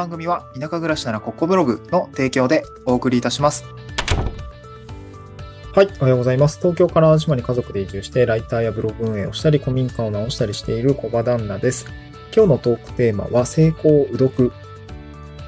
番組は田舎暮らしならここブログの提供でお送りいたします。はい、おはようございます。東京から島に家族で移住して、ライターやブログ運営をしたり、古民家を直したりしている小場旦那です。今日のトークテーマは、成功うどく。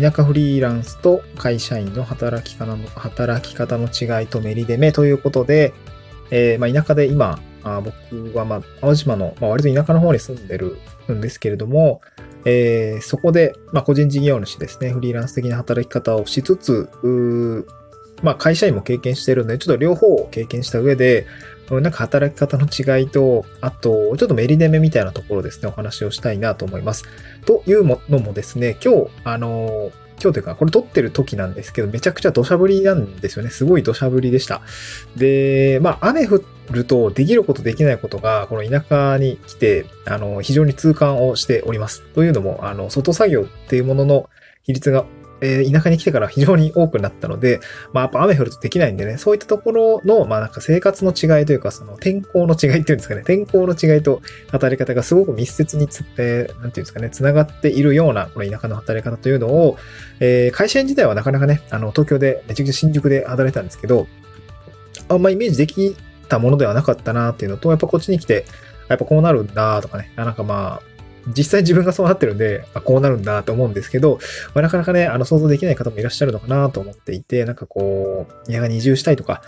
田舎フリーランスと会社員の働き方の働き方の違いとメリデメということで、えーまあ、田舎で今、あ僕は、まあ、淡島の、まあ、割と田舎の方に住んでるんですけれども、えーそこで、まあ、個人事業主ですね、フリーランス的な働き方をしつつ、まあ、会社員も経験してるんで、ちょっと両方を経験した上で、なんか働き方の違いと、あと、ちょっとメリデメみたいなところですね、お話をしたいなと思います。というのもですね、今日、あのー今日というか、これ撮ってる時なんですけど、めちゃくちゃ土砂降りなんですよね。すごい土砂降りでした。で、まあ、雨降るとできることできないことが、この田舎に来て、あの、非常に痛感をしております。というのも、あの、外作業っていうものの比率が、えー田舎に来てから非常に多くなったので、まあ、やっぱ雨降るとできないんでね、そういったところの、まあ、なんか生活の違いというか、その天候の違いっていうんですかね、天候の違いと働き方がすごく密接につ、えーなんていうんですかね、つながっているような、この田舎の働き方というのを、えー会社員自体はなかなかね、あの、東京で、めちゃくちゃ新宿で働いたんですけど、あんまイメージできたものではなかったなっていうのと、やっぱこっちに来て、やっぱこうなるんだとかね、なんかまあ、実際自分がそうなってるんで、あこうなるんだと思うんですけど、まあ、なかなかね、あの、想像できない方もいらっしゃるのかなと思っていて、なんかこう、田舎に移住したいとか、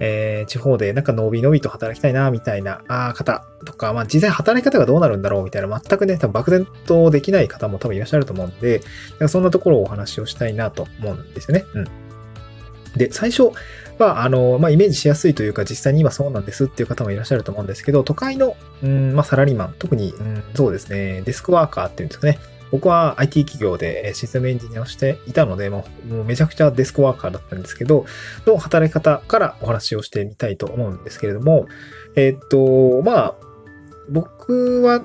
えー地方でなんかのびのびと働きたいな、みたいなあー方とか、まあ実際働き方がどうなるんだろうみたいな、全くね、多分漠然とできない方も多分いらっしゃると思うんで、なんかそんなところをお話をしたいなと思うんですよね。うん。で、最初、まあ、あの、まあ、イメージしやすいというか、実際に今そうなんですっていう方もいらっしゃると思うんですけど、都会の、うん、まあ、サラリーマン、特に、うん、そうですね、デスクワーカーっていうんですかね。僕は IT 企業でシステムエンジニアをしていたので、もうもうめちゃくちゃデスクワーカーだったんですけど、の働き方からお話をしてみたいと思うんですけれども、えっと、まあ、僕は、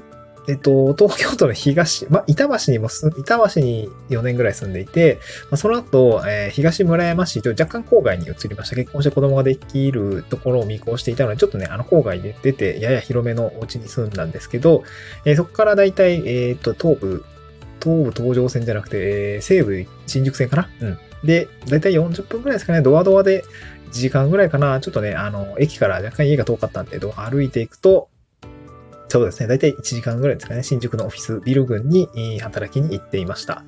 えっと、東京都の東、ま、板橋にも住、板橋に4年ぐらい住んでいて、ま、その後、えー東村山市という若干郊外に移りました。結婚して子供ができるところを見越していたので、ちょっとね、あの郊外で出て、やや広めのお家に住んだんですけど、えーそこからだいたい、えっと、東部、東部東上線じゃなくて、えー西武新宿線かな？うん。で、だいたい40分ぐらいですかね、ドアドアで1時間ぐらいかな。ちょっとね、あの、駅から若干家が遠かったんで、歩いていくと、そうですね。だいたい1時間ぐらいですかね。新宿のオフィスビル群に働きに行っていました。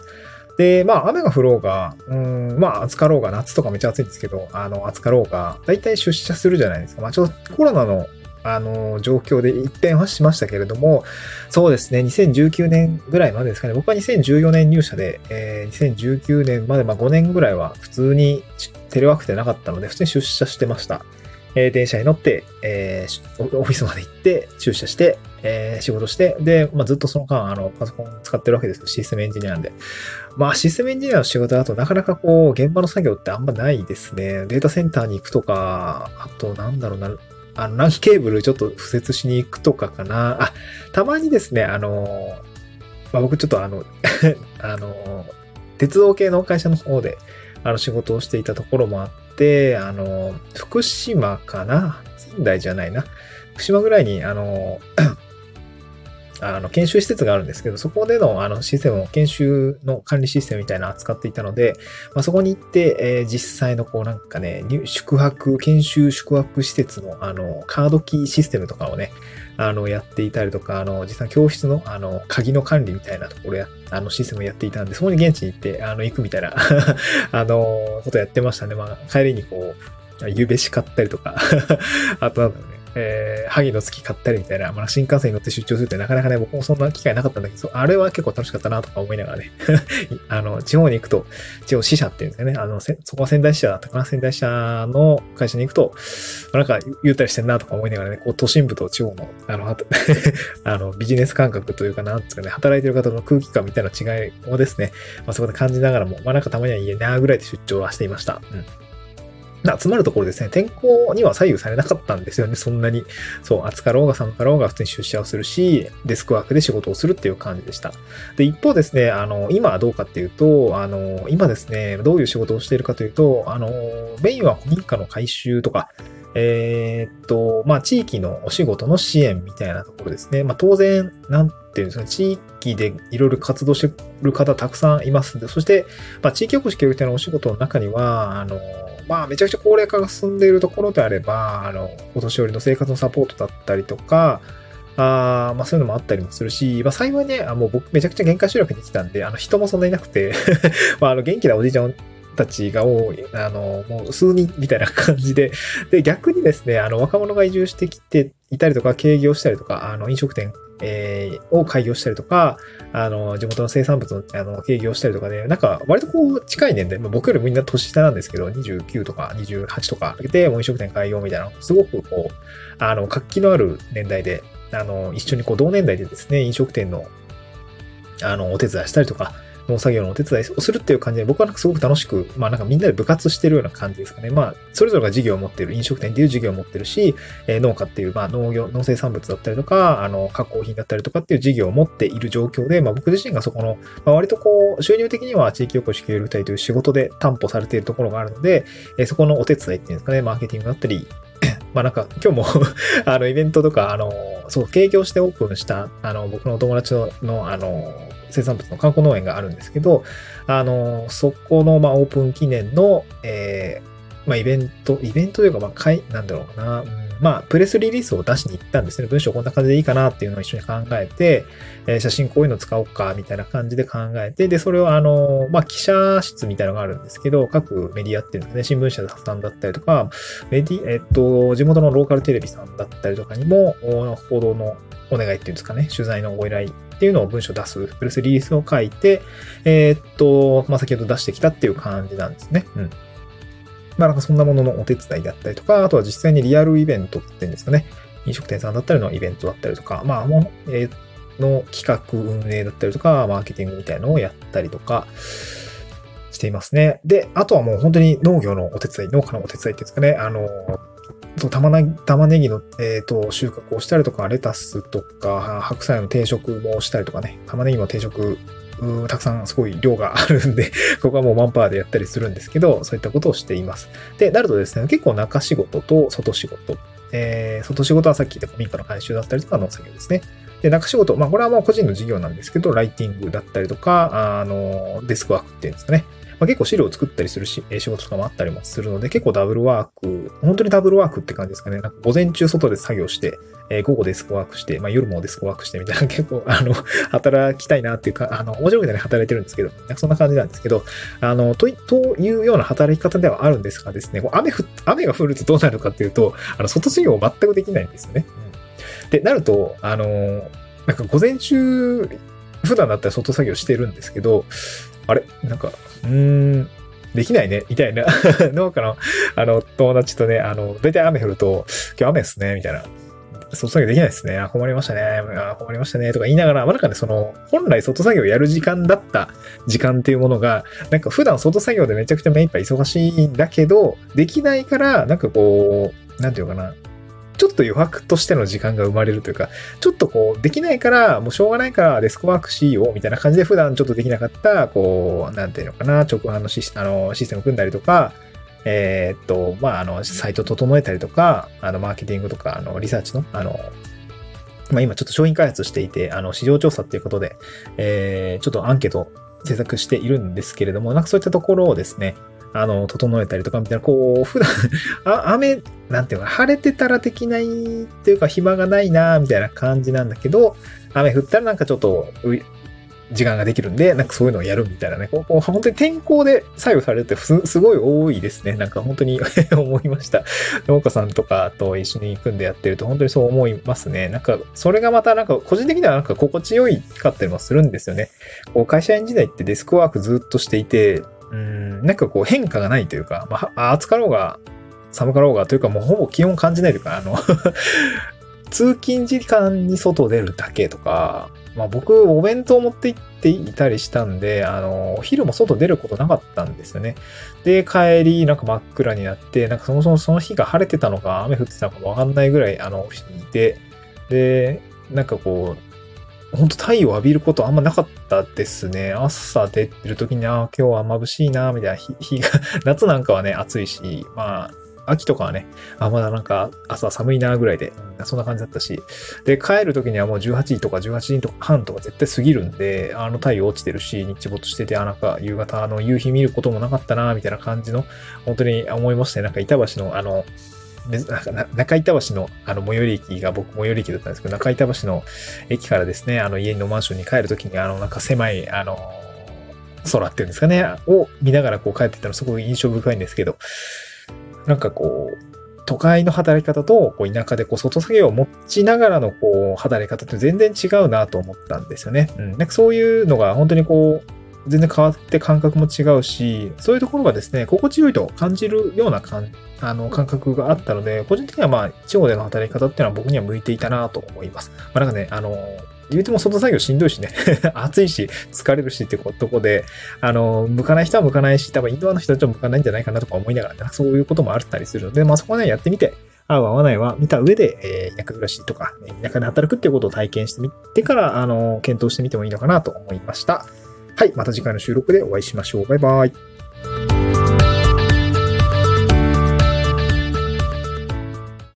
で、まあ、雨が降ろうが、うん、まあ、暑かろうが、夏とかめっちゃ暑いんですけど、あの、暑かろうが、だいたい出社するじゃないですか。まあ、ちょっとコロナの、あの、状況で一変はしましたけれども、そうですね、2019年ぐらいまでですかね。僕は2014年入社で、えー2019年まで、まあ5年ぐらいは普通にテレワークってなかったので、普通に出社してました。えー電車に乗って、えーしオオフィスまで行って、駐車して、えー仕事して、で、まあ、ずっとその間、あの、パソコン使ってるわけですよ。システムエンジニアなんで。まあ、システムエンジニアの仕事だとなかなかこう、現場の作業ってあんまないですね。データセンターに行くとか、あと、なんだろうな、あの、LAN ケーブルちょっと敷設しに行くとかかな。あ、たまにですね、あの、まあ、僕ちょっとあの、あの、鉄道系の会社の方で、あの、仕事をしていたところもあって、あの、福島かな？仙台じゃないな。福島ぐらいに、あの、あの、研修施設があるんですけど、そこでの、あの、システムを、研修の管理システムみたいなのを扱っていたので、まあ、そこに行って、えー実際の、こう、なんかね、宿泊、研修宿泊施設の、あの、カードキーシステムとかをね、あの、やっていたりとか、あの、実際教室の、あの、鍵の管理みたいなところや、あの、システムをやっていたんで、そこに現地に行って、あの、行くみたいな、あの、ことやってましたね。まあ、帰りにこう、ゆべし買ったりとか、あと、えー、萩の月買ったりみたいな、まあ、新幹線に乗って出張するってなかなかね、僕もそんな機会なかったんだけど、あれは結構楽しかったなとか思いながらね、あの、地方に行くと、地方支社っていうんですかね、あの、そこは仙台支社だったかな、仙台支社の会社に行くと、なんかゆったりしてんなとか思いながらね、こう都心部と地方の、あの、あのビジネス感覚というかなんですかね、働いてる方の空気感みたいな違いをですね、まあ、そこで感じながらも、まあなんかたまには家なぐらいで出張はしていました。うん。まあ、つまるところですね、天候には左右されなかったんですよね、そんなに。そう、暑かろうが寒かろうが普通に出社をするし、デスクワークで仕事をするっていう感じでした。で、一方ですね、あの、今はどうかっていうと、あの、今ですね、どういう仕事をしているかというと、あの、メインは古民家の改修とか、えーっと、まあ、地域のお仕事の支援みたいなところですね。まあ、当然、なんていうんですか、地域でいろいろ活動してる方たくさんいますんで、そして、まあ、地域おこし協力隊のお仕事の中には、あの、まあ、めちゃくちゃ高齢化が進んでいるところであれば、あの、お年寄りの生活のサポートだったりとか、あまあそういうのもあったりもするし、まあ幸いね、あもう僕めちゃくちゃ限界集落に来たんで、あの人もそんなにいなくて まああの元気なおじいちゃんたちが多い、あの、もう数人みたいな感じで、で、逆にですね、あの、若者が移住してきていたりとか、経営業したりとか、あの、飲食店、えー、を開業したりとか、あの、地元の生産物の、あの、営業したりとかで、なんか、割とこう、近い年代、まあ、僕よりみんな年下なんですけど、29とか28とかで、もう飲食店開業みたいな、すごくこう、あの、活気のある年代で、あの、一緒にこう、同年代でですね、飲食店の、あの、お手伝いしたりとか、農作業のお手伝いをするっていう感じで、僕はなんかすごく楽しく、まあなんかみんなで部活してるような感じですかね。まあ、それぞれが事業を持ってる、飲食店っていう事業を持ってるし、えー、農家っていう、まあ農業、農生産物だったりとか、あの、加工品だったりとかっていう事業を持っている状況で、まあ僕自身がそこの、まあ割とこう、収入的には地域おこし協力隊という仕事で担保されているところがあるので、えー、そこのお手伝いっていうんですかね、マーケティングだったり、まあなんか今日も あのイベントとか、あの、そう、提供してオープンした、あの、僕のお友達の、のあの、生産物の観光農園があるんですけど、あの、そこの、まあ、オープン記念の、えー、まあ、イベント、イベントというか、まあ、かい、なんだろうな、うん、まあ、プレスリリースを出しに行ったんですね。文章こんな感じでいいかなっていうのを一緒に考えて、えー、写真こういうの使おうか、みたいな感じで考えて、で、それをあの、まあ、記者室みたいなのがあるんですけど、各メディアっていうんですね、新聞社さんだったりとか、メディ、えっと、地元のローカルテレビさんだったりとかにも、報道のお願いっていうんですかね、取材のご依頼っていうのを文章出す、プレスリリースを書いて、えー、っと、まあ、先ほど出してきたっていう感じなんですね。うん。まあ、なんかそんなもののお手伝いだったりとか、あとは実際にリアルイベントっていうんですかね、飲食店さんだったりのイベントだったりとか、まあ、もう、えー、の企画運営だったりとか、マーケティングみたいのをやったりとか、していますね。で、あとはもう本当に農業のお手伝い、農家のお手伝いっていうんですかね、あの、玉ねぎ玉ねぎの、えーと、収穫をしたりとか、レタスとか、白菜の定食もしたりとかね、玉ねぎの定食、たくさんすごい量があるんで ここはもうマンパワーでやったりするんですけど、そういったことをしています。で、なるとですね、結構中仕事と外仕事。えー、外仕事はさっき言った古民家の回収だったりとかの作業ですね。で、中仕事、まあこれはもう個人の事業なんですけど、ライティングだったりとか、あの、デスクワークっていうんですかね。まあ、結構資料を作ったりするし、仕事とかもあったりもするので、結構ダブルワーク、本当にダブルワークって感じですかね。なんか午前中外で作業して、えー、午後デスクワークして、まあ、夜もデスクワークしてみたいな、結構、あの、働きたいなっていうか、あの、面白いみたいに働いてるんですけど、なんかそんな感じなんですけど、あの、と、というような働き方ではあるんですがですね、雨ふ、雨が降るとどうなるかっていうと、あの、外作業全くできないんですよね。うん、で、なると、あの、なんか午前中、普段だったら外作業してるんですけど、あれ？なんか、うーん、できないね、みたいな 農家の、あの、友達とね、あの、大体雨降ると、今日雨ですね、みたいな。外作業できないですね。あ、困りましたね。あ、困りましたね。とか言いながら、まあ、なんかね、その、本来外作業やる時間だった時間っていうものが、なんか普段外作業でめちゃくちゃ目いっぱい忙しいんだけど、できないから、なんかこう、なんていうかな、ちょっと余白としての時間が生まれるというか、ちょっとこう、できないから、もうしょうがないからデスクワークしようみたいな感じで普段ちょっとできなかった、こう、なんていうのかな、直販のシスあのシステム組んだりとか、えー、っと、まあ、あの、サイト整えたりとか、あの、マーケティングとか、あの、リサーチの、あの、まあ、今ちょっと商品開発していて、あの、市場調査っていうことで、えー、ちょっとアンケート制作しているんですけれども、なんかそういったところをですね、あの、整えたりとかみたいな、こう、普段 あ、雨、なんていうか、晴れてたらできないっていうか、暇がないな、みたいな感じなんだけど、雨降ったらなんかちょっと、時間ができるんで、なんかそういうのをやるみたいなね。こう本当に天候で作用されるってすすごい多いですね。なんか本当に 思いました。農家さんとかと一緒に組んでやってると本当にそう思いますね。なんかそれがまたなんか個人的にはなんか心地よいかったりもするんですよね。こう会社員時代ってデスクワークずっとしていて、うん、なんかこう変化がないというか、まあ、暑かろうが寒かろうがというかもうほぼ気温感じないというか、あの 通勤時間に外出るだけとか、まあ僕お弁当持って行っていたりしたんで、あの、お昼も外出ることなかったんですよね。で、帰りなんか真っ暗になって、なんかそもそもその日が晴れてたのか雨降ってたのかわかんないぐらいあのいて、で、なんかこう、本当太陽浴びることあんまなかったですね。朝出てる時に、ああ、今日は眩しいな、みたいな 日が、夏なんかはね、暑いし、まあ、秋とかはね、あ、まだなんか朝寒いなぐらいで、そんな感じだったし、で、帰る時にはもう18時とか18時とか半とか絶対過ぎるんで、あの太陽落ちてるし、日没してて、あ、なんか夕方の夕日見ることもなかったなみたいな感じの、本当に思いましたね。なんか板橋のあの、中板橋のあの最寄り駅が僕最寄り駅だったんですけど、中板橋の駅からですね、あの家のマンションに帰るときに、あのなんか狭い、あの、空っていうんですかね、を見ながらこう帰ってたのすごく印象深いんですけど、なんかこう、都会の働き方とこう田舎でこう外作業を持ちながらのこう働き方って全然違うなと思ったんですよね。うん。なんかそういうのが本当にこう、全然変わって感覚も違うし、そういうところがですね、心地よいと感じるような感あの感覚があったので、個人的にはまあ、地方での働き方っていうのは僕には向いていたなと思います。まあ、なんかね、あの、言うても外作業しんどいしね 暑いし、疲れるしってとこで、あの、向かない人は向かないし、多分インドアの人たちは向かないんじゃないかなとか思いながら、ね、そういうこともあったりするので、まあそこはね、やってみて、合う合わないは見た上で、えー、田舎暮らしとか、田舎で働くっていうことを体験してみてから、あの、検討してみてもいいのかなと思いました。はい、また次回の収録でお会いしましょう。バイバイ。